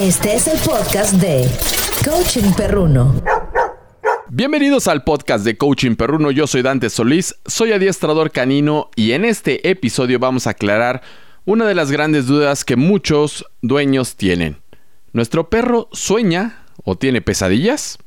Este es el podcast de Coaching Perruno. Bienvenidos al podcast de Coaching Perruno, yo soy Dante Solís, soy adiestrador canino y en este episodio vamos a aclarar una de las grandes dudas que muchos dueños tienen. ¿Nuestro perro sueña o tiene pesadillas?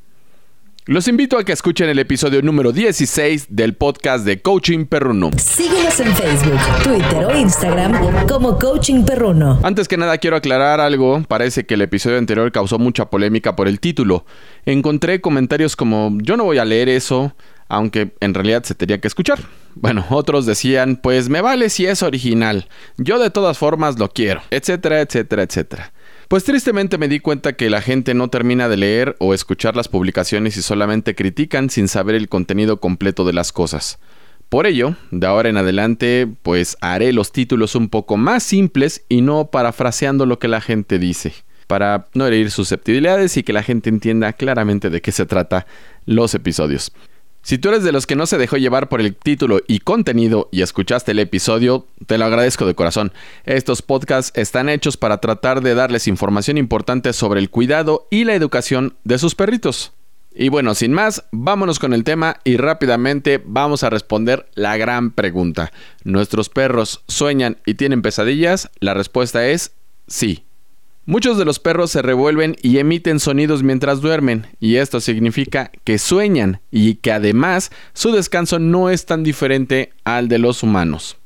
Los invito a que escuchen el episodio número 16 del podcast de Coaching Perruno. Síguenos en Facebook, Twitter o Instagram como Coaching Perruno. Antes que nada quiero aclarar algo, parece que el episodio anterior causó mucha polémica por el título. Encontré comentarios como yo no voy a leer eso, aunque en realidad se tenía que escuchar. Bueno, otros decían, pues me vale si es original, yo de todas formas lo quiero, etcétera, etcétera, etcétera. Pues tristemente me di cuenta que la gente no termina de leer o escuchar las publicaciones y solamente critican sin saber el contenido completo de las cosas. Por ello, de ahora en adelante, pues haré los títulos un poco más simples y no parafraseando lo que la gente dice, para no herir susceptibilidades y que la gente entienda claramente de qué se trata los episodios. Si tú eres de los que no se dejó llevar por el título y contenido y escuchaste el episodio, te lo agradezco de corazón. Estos podcasts están hechos para tratar de darles información importante sobre el cuidado y la educación de sus perritos. Y bueno, sin más, vámonos con el tema y rápidamente vamos a responder la gran pregunta. ¿Nuestros perros sueñan y tienen pesadillas? La respuesta es sí. Muchos de los perros se revuelven y emiten sonidos mientras duermen, y esto significa que sueñan y que además su descanso no es tan diferente al de los humanos.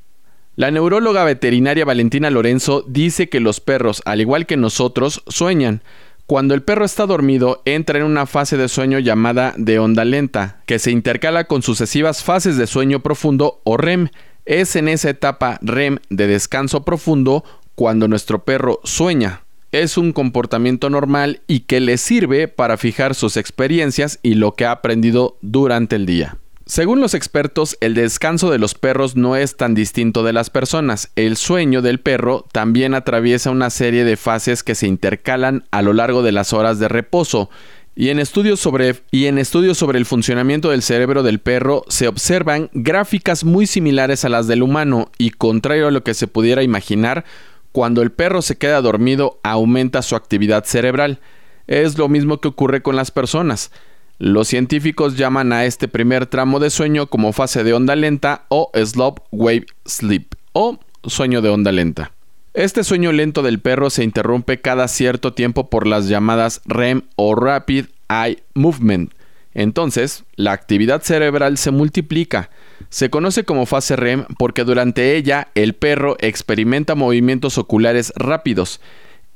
La neuróloga veterinaria Valentina Lorenzo dice que los perros, al igual que nosotros, sueñan. Cuando el perro está dormido, entra en una fase de sueño llamada de onda lenta, que se intercala con sucesivas fases de sueño profundo o REM. Es en esa etapa REM de descanso profundo cuando nuestro perro sueña es un comportamiento normal y que le sirve para fijar sus experiencias y lo que ha aprendido durante el día. Según los expertos, el descanso de los perros no es tan distinto de las personas. El sueño del perro también atraviesa una serie de fases que se intercalan a lo largo de las horas de reposo. Y en, estudios sobre, y en estudios sobre el funcionamiento del cerebro del perro se observan gráficas muy similares a las del humano y contrario a lo que se pudiera imaginar, cuando el perro se queda dormido aumenta su actividad cerebral. Es lo mismo que ocurre con las personas. Los científicos llaman a este primer tramo de sueño como fase de onda lenta o slow wave sleep o sueño de onda lenta. Este sueño lento del perro se interrumpe cada cierto tiempo por las llamadas REM o Rapid Eye Movement. Entonces, la actividad cerebral se multiplica, se conoce como fase REM porque durante ella el perro experimenta movimientos oculares rápidos.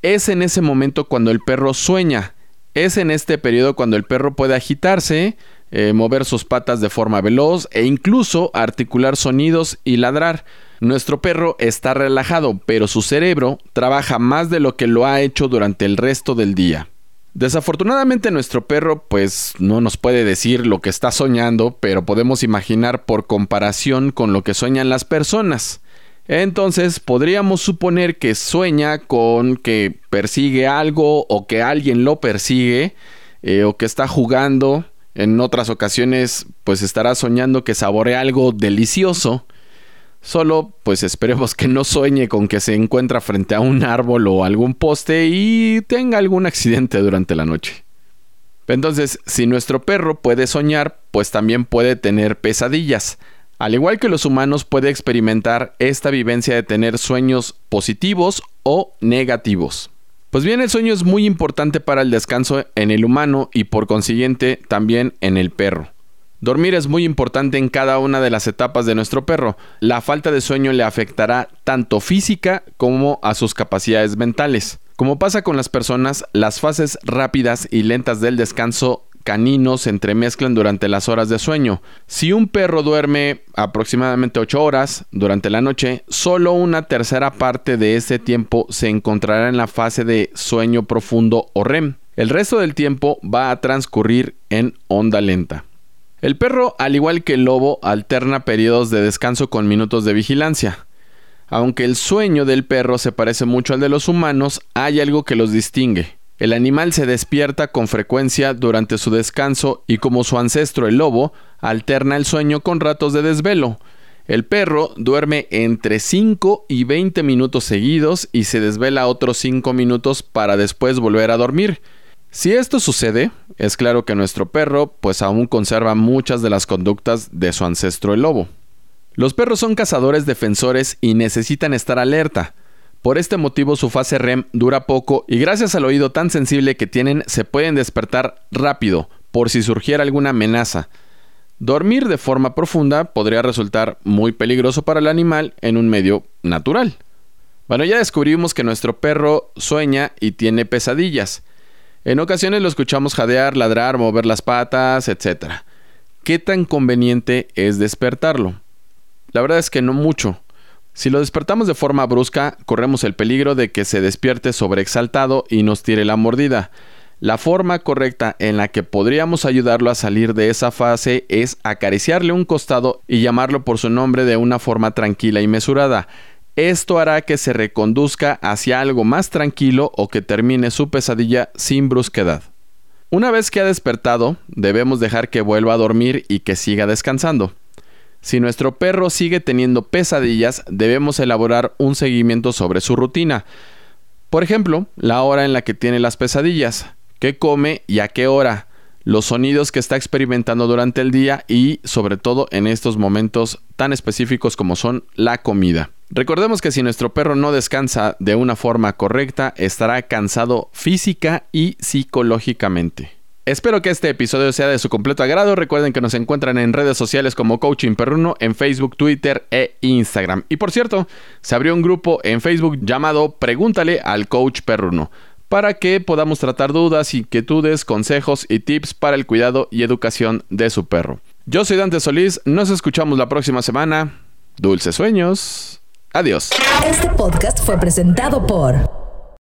Es en ese momento cuando el perro sueña. Es en este periodo cuando el perro puede agitarse, eh, mover sus patas de forma veloz e incluso articular sonidos y ladrar. Nuestro perro está relajado, pero su cerebro trabaja más de lo que lo ha hecho durante el resto del día. Desafortunadamente nuestro perro pues no nos puede decir lo que está soñando, pero podemos imaginar por comparación con lo que sueñan las personas. Entonces podríamos suponer que sueña con que persigue algo o que alguien lo persigue eh, o que está jugando. En otras ocasiones pues estará soñando que saborea algo delicioso. Solo, pues esperemos que no sueñe con que se encuentra frente a un árbol o algún poste y tenga algún accidente durante la noche. Entonces, si nuestro perro puede soñar, pues también puede tener pesadillas. Al igual que los humanos puede experimentar esta vivencia de tener sueños positivos o negativos. Pues bien, el sueño es muy importante para el descanso en el humano y por consiguiente también en el perro. Dormir es muy importante en cada una de las etapas de nuestro perro. La falta de sueño le afectará tanto física como a sus capacidades mentales. Como pasa con las personas, las fases rápidas y lentas del descanso canino se entremezclan durante las horas de sueño. Si un perro duerme aproximadamente 8 horas durante la noche, solo una tercera parte de ese tiempo se encontrará en la fase de sueño profundo o REM. El resto del tiempo va a transcurrir en onda lenta. El perro, al igual que el lobo, alterna periodos de descanso con minutos de vigilancia. Aunque el sueño del perro se parece mucho al de los humanos, hay algo que los distingue. El animal se despierta con frecuencia durante su descanso y como su ancestro el lobo, alterna el sueño con ratos de desvelo. El perro duerme entre 5 y 20 minutos seguidos y se desvela otros 5 minutos para después volver a dormir. Si esto sucede, es claro que nuestro perro pues aún conserva muchas de las conductas de su ancestro el lobo. Los perros son cazadores defensores y necesitan estar alerta. Por este motivo su fase REM dura poco y gracias al oído tan sensible que tienen se pueden despertar rápido por si surgiera alguna amenaza. Dormir de forma profunda podría resultar muy peligroso para el animal en un medio natural. Bueno, ya descubrimos que nuestro perro sueña y tiene pesadillas. En ocasiones lo escuchamos jadear, ladrar, mover las patas, etc. ¿Qué tan conveniente es despertarlo? La verdad es que no mucho. Si lo despertamos de forma brusca, corremos el peligro de que se despierte sobreexaltado y nos tire la mordida. La forma correcta en la que podríamos ayudarlo a salir de esa fase es acariciarle un costado y llamarlo por su nombre de una forma tranquila y mesurada. Esto hará que se reconduzca hacia algo más tranquilo o que termine su pesadilla sin brusquedad. Una vez que ha despertado, debemos dejar que vuelva a dormir y que siga descansando. Si nuestro perro sigue teniendo pesadillas, debemos elaborar un seguimiento sobre su rutina. Por ejemplo, la hora en la que tiene las pesadillas, qué come y a qué hora, los sonidos que está experimentando durante el día y sobre todo en estos momentos tan específicos como son la comida. Recordemos que si nuestro perro no descansa de una forma correcta, estará cansado física y psicológicamente. Espero que este episodio sea de su completo agrado. Recuerden que nos encuentran en redes sociales como Coaching Perruno en Facebook, Twitter e Instagram. Y por cierto, se abrió un grupo en Facebook llamado Pregúntale al Coach Perruno para que podamos tratar dudas, inquietudes, consejos y tips para el cuidado y educación de su perro. Yo soy Dante Solís, nos escuchamos la próxima semana. Dulces sueños. Adiós. Este podcast fue presentado por